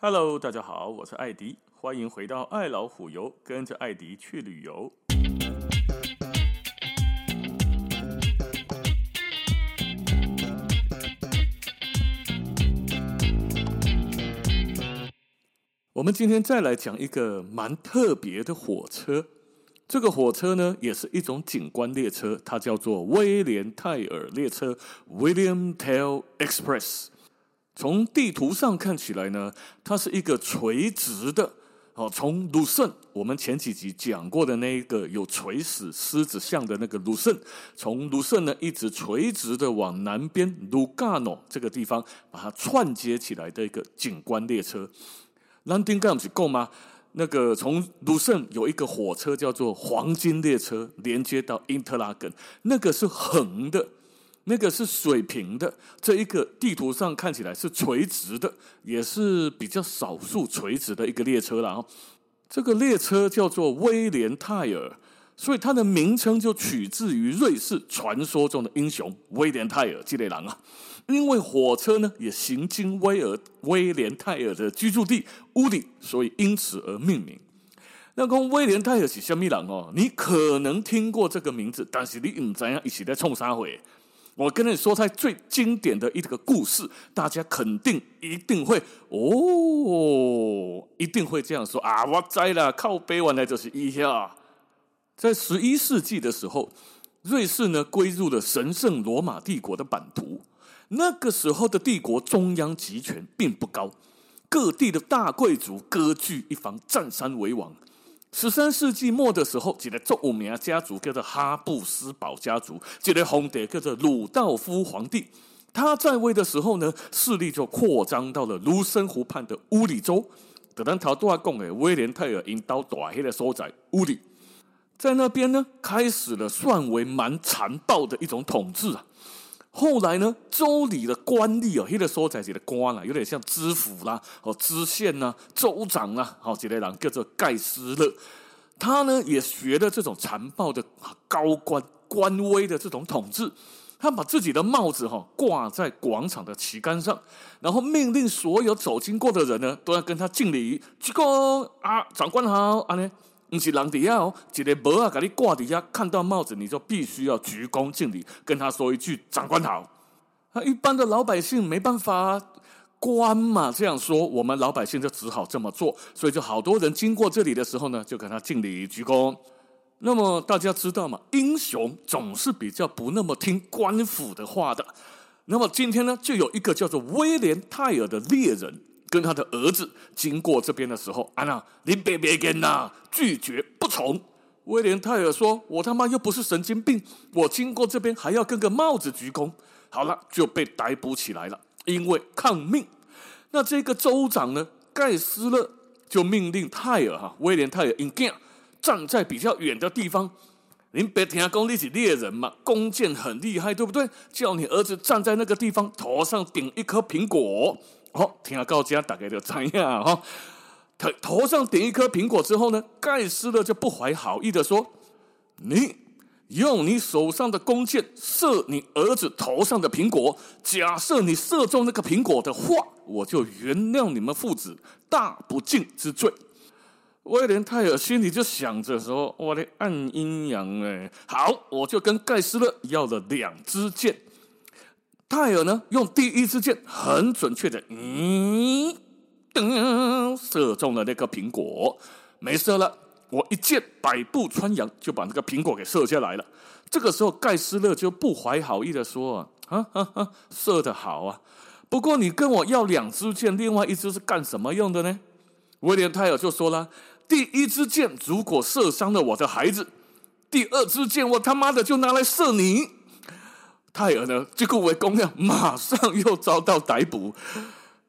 Hello，大家好，我是艾迪，欢迎回到爱老虎游，跟着艾迪去旅游。我们今天再来讲一个蛮特别的火车。这个火车呢，也是一种景观列车，它叫做威廉泰尔列车 （William Tell Express）。从地图上看起来呢，它是一个垂直的。哦，从卢森，我们前几集讲过的那一个有垂死狮子像的那个卢森，从卢森呢一直垂直的往南边卢加诺这个地方，把它串接起来的一个景观列车。Landing Gams 够吗？那个从卢森有一个火车叫做黄金列车，连接到因特拉根，那个是横的，那个是水平的。这一个地图上看起来是垂直的，也是比较少数垂直的一个列车了。这个列车叫做威廉泰尔，所以它的名称就取自于瑞士传说中的英雄威廉泰尔这类狼啊。因为火车呢也行经威尔威廉泰尔的居住地乌里，所以因此而命名。那讲威廉泰尔是什么人哦？你可能听过这个名字，但是你唔知影一起在冲啥会。我跟你说，它最经典的一个故事，大家肯定一定会哦，一定会这样说啊！我知了，靠背完来就是一下。在十一世纪的时候，瑞士呢归入了神圣罗马帝国的版图。那个时候的帝国中央集权并不高，各地的大贵族割据一方，占山为王。十三世纪末的时候，一个著名家族叫做哈布斯堡家族，一个皇帝叫做鲁道夫皇帝。他在位的时候呢，势力就扩张到了卢森湖畔的乌里州。等咱头拄仔讲的威廉泰尔因岛大黑的所在乌里，在那边呢，开始了算为蛮残暴的一种统治啊。后来呢，州里的官吏哦，那个所在是的官啦，有点像知府啦、哦知县呐、州长啊，好几类人叫做盖斯勒。他呢也学了这种残暴的高官官威的这种统治，他把自己的帽子哈挂在广场的旗杆上，然后命令所有走经过的人呢都要跟他敬礼，鞠躬啊，长官好，啊呢。不是人底下哦，一个帽啊，给你挂底下，看到帽子你就必须要鞠躬敬礼，跟他说一句“长官好”。啊，一般的老百姓没办法，官嘛这样说，我们老百姓就只好这么做，所以就好多人经过这里的时候呢，就跟他敬礼鞠躬。那么大家知道吗？英雄总是比较不那么听官府的话的。那么今天呢，就有一个叫做威廉泰尔的猎人。跟他的儿子经过这边的时候，安娜，你别别跟呐，拒绝不从。威廉泰尔说：“我他妈又不是神经病，我经过这边还要跟个帽子鞠躬。”好了，就被逮捕起来了，因为抗命。那这个州长呢，盖斯勒就命令泰尔哈，威廉泰尔应该站在比较远的地方。您别听讲你是猎人嘛，弓箭很厉害，对不对？叫你儿子站在那个地方，头上顶一颗苹果。好，听到这大概就这样哈。头头上顶一颗苹果之后呢，盖斯勒就不怀好意的说：“你用你手上的弓箭射你儿子头上的苹果，假设你射中那个苹果的话，我就原谅你们父子大不敬之罪。”威廉泰尔心里就想着说：“我的暗阴阳哎，好，我就跟盖斯勒要了两支箭。”泰尔呢，用第一支箭很准确的，嗯，噔，射中了那个苹果，没射了。我一箭百步穿杨，就把那个苹果给射下来了。这个时候，盖斯勒就不怀好意的说：“啊啊啊，射得好啊！不过你跟我要两支箭，另外一支是干什么用的呢？”威廉泰尔就说了：“第一支箭如果射伤了我的孩子，第二支箭我他妈的就拿来射你。”泰尔呢，这个为公亮，马上又遭到逮捕，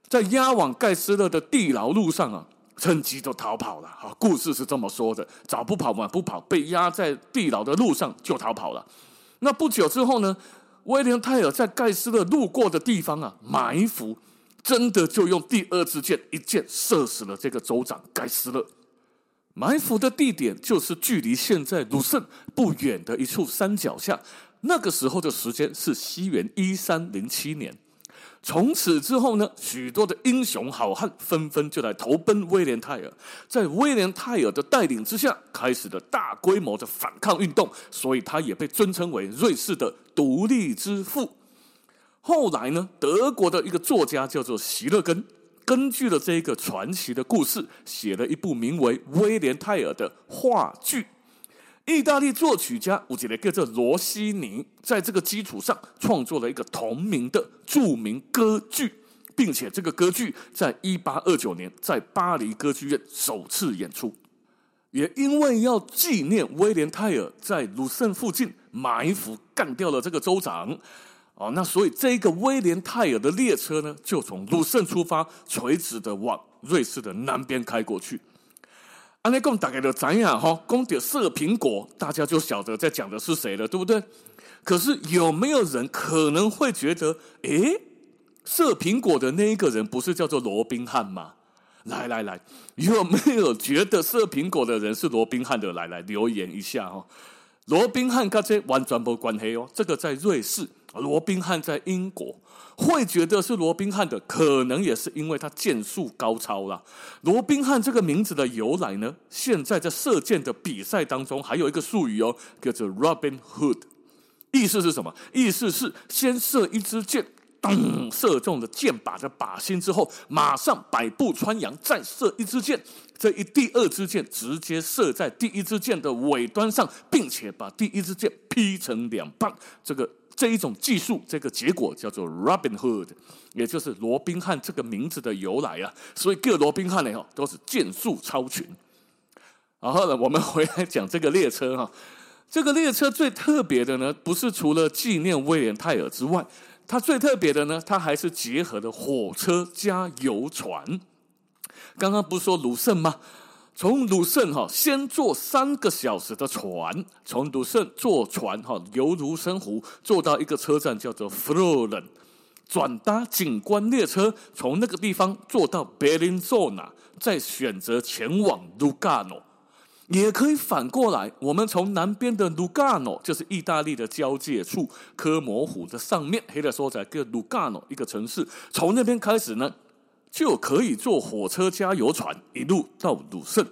在押往盖斯勒的地牢路上啊，趁机就逃跑了。好，故事是这么说的：早不跑，晚不跑，被押在地牢的路上就逃跑了。那不久之后呢，威廉泰尔在盖斯勒路过的地方啊埋伏，真的就用第二支箭一箭射死了这个州长盖斯勒。埋伏的地点就是距离现在鲁森不远的一处山脚下。那个时候的时间是西元一三零七年，从此之后呢，许多的英雄好汉纷纷就来投奔威廉泰尔，在威廉泰尔的带领之下，开始了大规模的反抗运动，所以他也被尊称为瑞士的独立之父。后来呢，德国的一个作家叫做席勒根，根据了这一个传奇的故事，写了一部名为《威廉泰尔》的话剧。意大利作曲家我记得叫做罗西尼，在这个基础上创作了一个同名的著名歌剧，并且这个歌剧在一八二九年在巴黎歌剧院首次演出。也因为要纪念威廉泰尔在鲁圣附近埋伏干掉了这个州长，哦，那所以这个威廉泰尔的列车呢，就从鲁圣出发，垂直的往瑞士的南边开过去。安内贡大概就怎样哈？讲到射苹果，大家就晓得在讲的是谁了，对不对？可是有没有人可能会觉得，诶，射苹果的那一个人不是叫做罗宾汉吗？来来来，有没有觉得射苹果的人是罗宾汉的？来来留言一下哈。罗宾汉跟这完全没关系哦，这个在瑞士，罗宾汉在英国。会觉得是罗宾汉的，可能也是因为他剑术高超啦。罗宾汉这个名字的由来呢，现在在射箭的比赛当中还有一个术语哦，叫做 Robin Hood，意思是什么？意思是先射一支箭，当射中了箭靶的靶心之后，马上百步穿杨，再射一支箭，这一第二支箭直接射在第一支箭的尾端上，并且把第一支箭劈成两半。这个。这一种技术，这个结果叫做 Robin Hood，也就是罗宾汉这个名字的由来啊。所以各罗宾汉呢，都是箭术超群。然后呢，我们回来讲这个列车哈，这个列车最特别的呢，不是除了纪念威廉泰尔之外，它最特别的呢，它还是结合了火车加游船。刚刚不是说鲁圣吗？从鲁圣哈先坐三个小时的船，从鲁圣坐船哈游卢森湖，坐到一个车站叫做弗洛伦，转搭景观列车，从那个地方坐到贝林佐纳，再选择前往卢加诺。也可以反过来，我们从南边的卢加诺，就是意大利的交界处，科摩湖的上面，黑的说在个卢加诺一个城市，从那边开始呢。就可以坐火车加游船一路到鲁圣，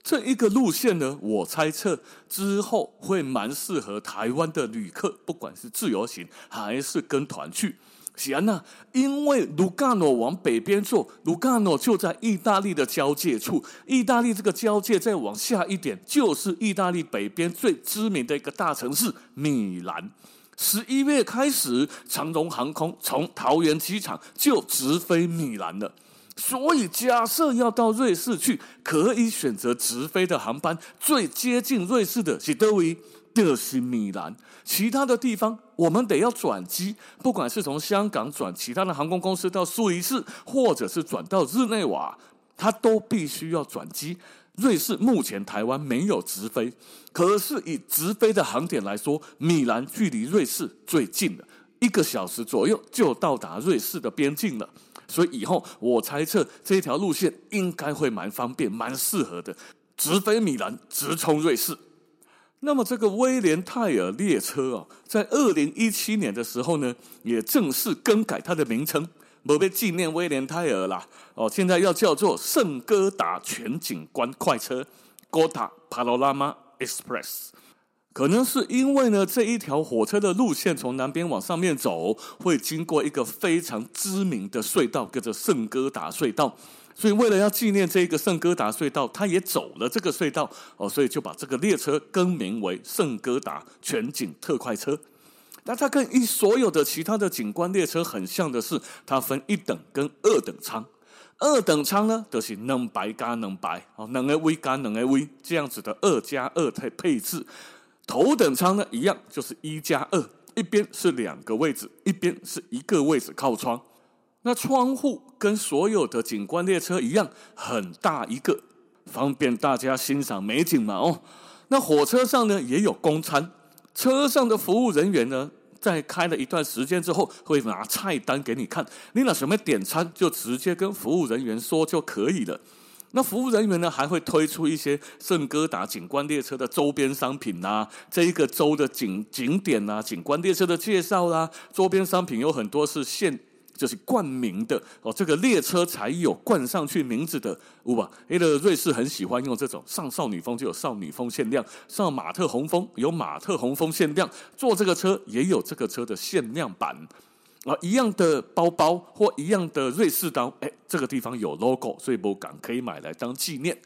这一个路线呢，我猜测之后会蛮适合台湾的旅客，不管是自由行还是跟团去。显然呢，因为卢加诺往北边坐，卢加诺就在意大利的交界处，意大利这个交界再往下一点，就是意大利北边最知名的一个大城市米兰。十一月开始，长荣航空从桃园机场就直飞米兰了。所以，假设要到瑞士去，可以选择直飞的航班。最接近瑞士的是德维，就是米兰。其他的地方，我们得要转机。不管是从香港转其他的航空公司到苏黎世，或者是转到日内瓦，它都必须要转机。瑞士目前台湾没有直飞，可是以直飞的航点来说，米兰距离瑞士最近了，一个小时左右就到达瑞士的边境了。所以以后我猜测这条路线应该会蛮方便、蛮适合的，直飞米兰，直冲瑞士。那么这个威廉泰尔列车啊，在二零一七年的时候呢，也正式更改它的名称。不被纪念威廉泰尔啦，哦，现在要叫做圣哥达全景观快车 g o t a Panorama Express）。可能是因为呢，这一条火车的路线从南边往上面走，会经过一个非常知名的隧道，叫做圣哥达隧道。所以为了要纪念这个圣哥达隧道，他也走了这个隧道哦，所以就把这个列车更名为圣哥达全景特快车。那它跟一所有的其他的景观列车很像的是，它分一等跟二等舱。二等舱呢，就是两排加两排，哦，两个位加两个位这样子的二加二配配置。头等舱呢，一样就是一加二，一边是两个位置，一边是一个位置靠窗。那窗户跟所有的景观列车一样，很大一个，方便大家欣赏美景嘛。哦，那火车上呢也有公餐，车上的服务人员呢。在开了一段时间之后，会拿菜单给你看，你拿什么点餐，就直接跟服务人员说就可以了。那服务人员呢，还会推出一些圣哥达景观列车的周边商品呐、这一个州的景景点呐、景观列车的介绍啦、啊，周边商品有很多是现就是冠名的哦，这个列车才有冠上去名字的，有吧？因为瑞士很喜欢用这种，上少女峰就有少女峰限量，上马特洪峰有马特洪峰限量，坐这个车也有这个车的限量版啊，一样的包包或一样的瑞士刀，哎，这个地方有 logo，所以不敢可以买来当纪念。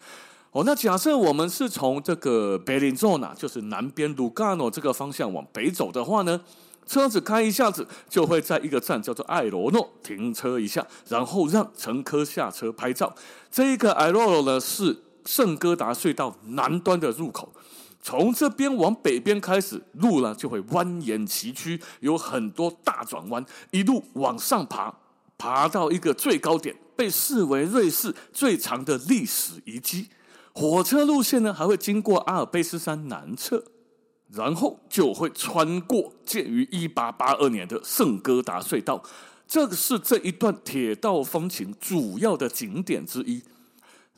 哦，那假设我们是从这个 Bellinzona，就是南边 Lugano 这个方向往北走的话呢，车子开一下子就会在一个站叫做艾罗诺停车一下，然后让乘客下车拍照。这一个艾罗诺呢是圣哥达隧道南端的入口，从这边往北边开始，路呢就会蜿蜒崎岖，有很多大转弯，一路往上爬，爬到一个最高点，被视为瑞士最长的历史遗迹。火车路线呢，还会经过阿尔卑斯山南侧，然后就会穿过建于一八八二年的圣哥达隧道。这个是这一段铁道风情主要的景点之一。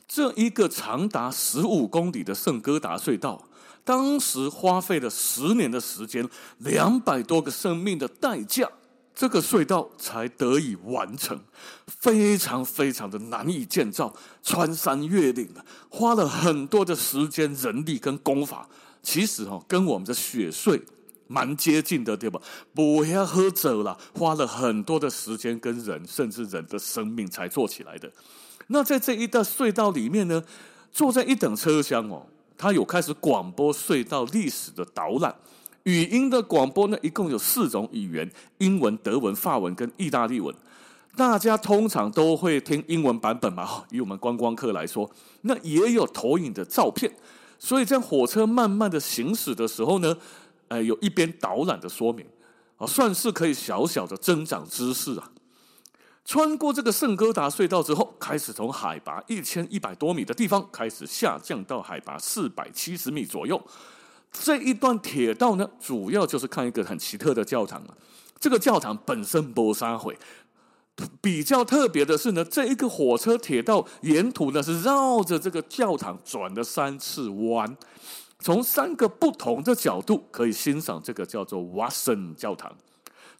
这一个长达十五公里的圣哥达隧道，当时花费了十年的时间，两百多个生命的代价。这个隧道才得以完成，非常非常的难以建造，穿山越岭，花了很多的时间、人力跟工法。其实哈，跟我们的雪隧蛮接近的，对吧？不要喝走了，花了很多的时间跟人，甚至人的生命才做起来的。那在这一段隧道里面呢，坐在一等车厢哦，它有开始广播隧道历史的导览。语音的广播呢，一共有四种语言：英文、德文、法文跟意大利文。大家通常都会听英文版本嘛？以我们观光客来说，那也有投影的照片。所以在火车慢慢的行驶的时候呢，呃，有一边导览的说明，啊，算是可以小小的增长知识啊。穿过这个圣哥达隧道之后，开始从海拔一千一百多米的地方开始下降到海拔四百七十米左右。这一段铁道呢，主要就是看一个很奇特的教堂啊。这个教堂本身没啥毁，比较特别的是呢，这一个火车铁道沿途呢是绕着这个教堂转了三次弯，从三个不同的角度可以欣赏这个叫做 Watson 教堂。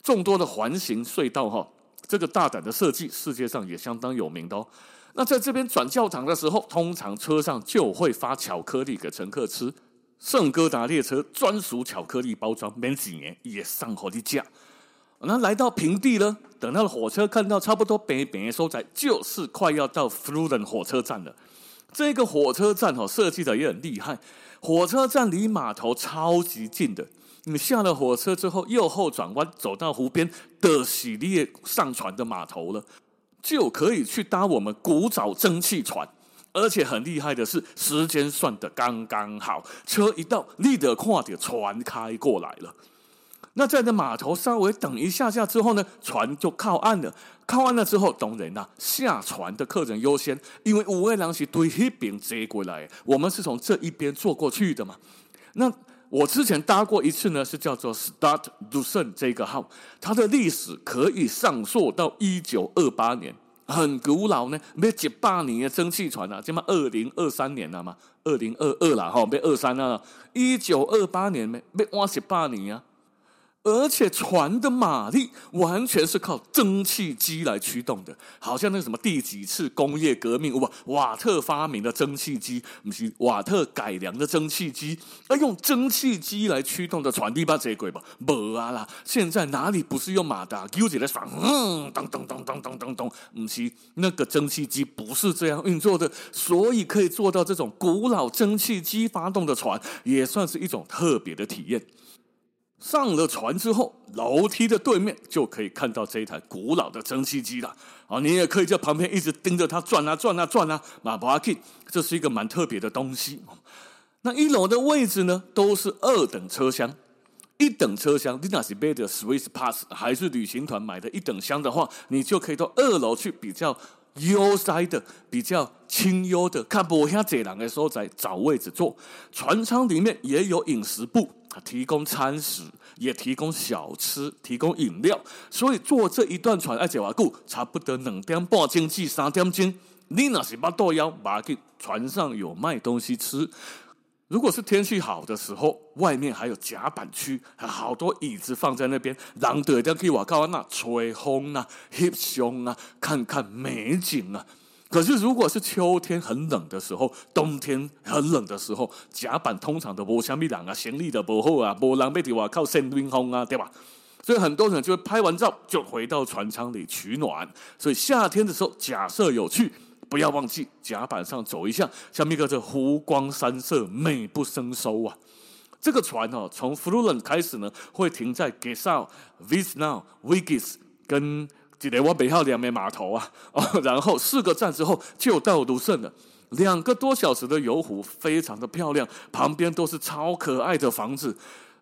众多的环形隧道哈，这个大胆的设计，世界上也相当有名的哦。那在这边转教堂的时候，通常车上就会发巧克力给乘客吃。圣哥达列车专属巧克力包装，免几年也上好的价。那来到平地呢，等到火车看到差不多北边的所在，就是快要到弗鲁伦火车站了。这个火车站哦，设计的也很厉害。火车站离码头超级近的，你下了火车之后，右后转弯走到湖边的喜列上船的码头了，就可以去搭我们古早蒸汽船。而且很厉害的是，时间算得刚刚好，车一到，立得快点，船开过来了。那在那码头稍微等一下下之后呢，船就靠岸了。靠岸了之后，当然啦，下船的客人优先，因为五位郎是对一边接过来，我们是从这一边坐过去的嘛。那我之前搭过一次呢，是叫做 “Start Lucen” 这个号，它的历史可以上溯到一九二八年。很古老呢，没几百年的蒸汽船啊，这么二零二三年了嘛，二零二二了哈，没二三了，一九二八年没没哇几百年啊。而且船的马力完全是靠蒸汽机来驱动的，好像那什么第几次工业革命，哇，瓦特发明的蒸汽机，不是瓦特改良的蒸汽机，而用蒸汽机来驱动的船，你把这鬼吧，没啊啦！现在哪里不是用马达，丢起来爽，嗯，咚咚咚咚咚咚咚，不是那个蒸汽机不是这样运作的，所以可以做到这种古老蒸汽机发动的船，也算是一种特别的体验。上了船之后，楼梯的对面就可以看到这一台古老的蒸汽机了。啊，你也可以在旁边一直盯着它转啊转啊转啊。马巴克，这是一个蛮特别的东西。那一楼的位置呢，都是二等车厢。一等车厢，你那是买的 Swiss Pass 还是旅行团买的一等厢的话，你就可以到二楼去比较悠哉的、比较清幽的，看不下这两个所在找位置坐。船舱里面也有饮食部。提供餐食，也提供小吃，提供饮料，所以坐这一段船，而且话故，差不多两点半钟至三点钟。你那是巴肚枵，马去船上有卖东西吃。如果是天气好的时候，外面还有甲板区，还好多椅子放在那边，人都要去外口那吹风啊、翕相啊、看看美景啊。可是如果是秋天很冷的时候，冬天很冷的时候，甲板通常都无虾米人啊，行李的不厚啊，无人要伫外口扇冰风啊，对吧？所以很多人就会拍完照就回到船舱里取暖。所以夏天的时候，假设有去。不要忘记甲板上走一下，像一个这湖光山色，美不胜收啊！这个船哦，从弗鲁伦开始呢，会停在 Gesau、Visnau、Vigis 跟几雷瓦北号两枚码头啊，哦，然后四个站之后就到卢森了。两个多小时的游湖，非常的漂亮，旁边都是超可爱的房子。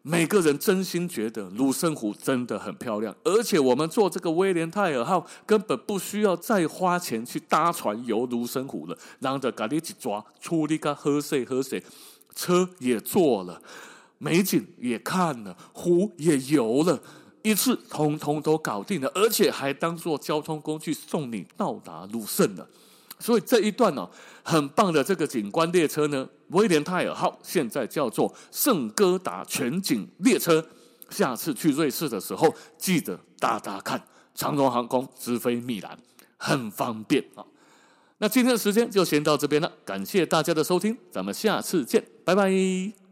每个人真心觉得卢森湖真的很漂亮，而且我们坐这个威廉泰尔号根本不需要再花钱去搭船游卢森湖了，然后就赶紧去抓，出力个喝水喝水，车也坐了，美景也看了，湖也游了，一次通通都搞定了，而且还当做交通工具送你到达卢森了。所以这一段呢、哦，很棒的这个景观列车呢，威廉泰尔号现在叫做圣哥达全景列车。下次去瑞士的时候，记得搭搭看，长荣航空直飞米兰，很方便啊。那今天的时间就先到这边了，感谢大家的收听，咱们下次见，拜拜。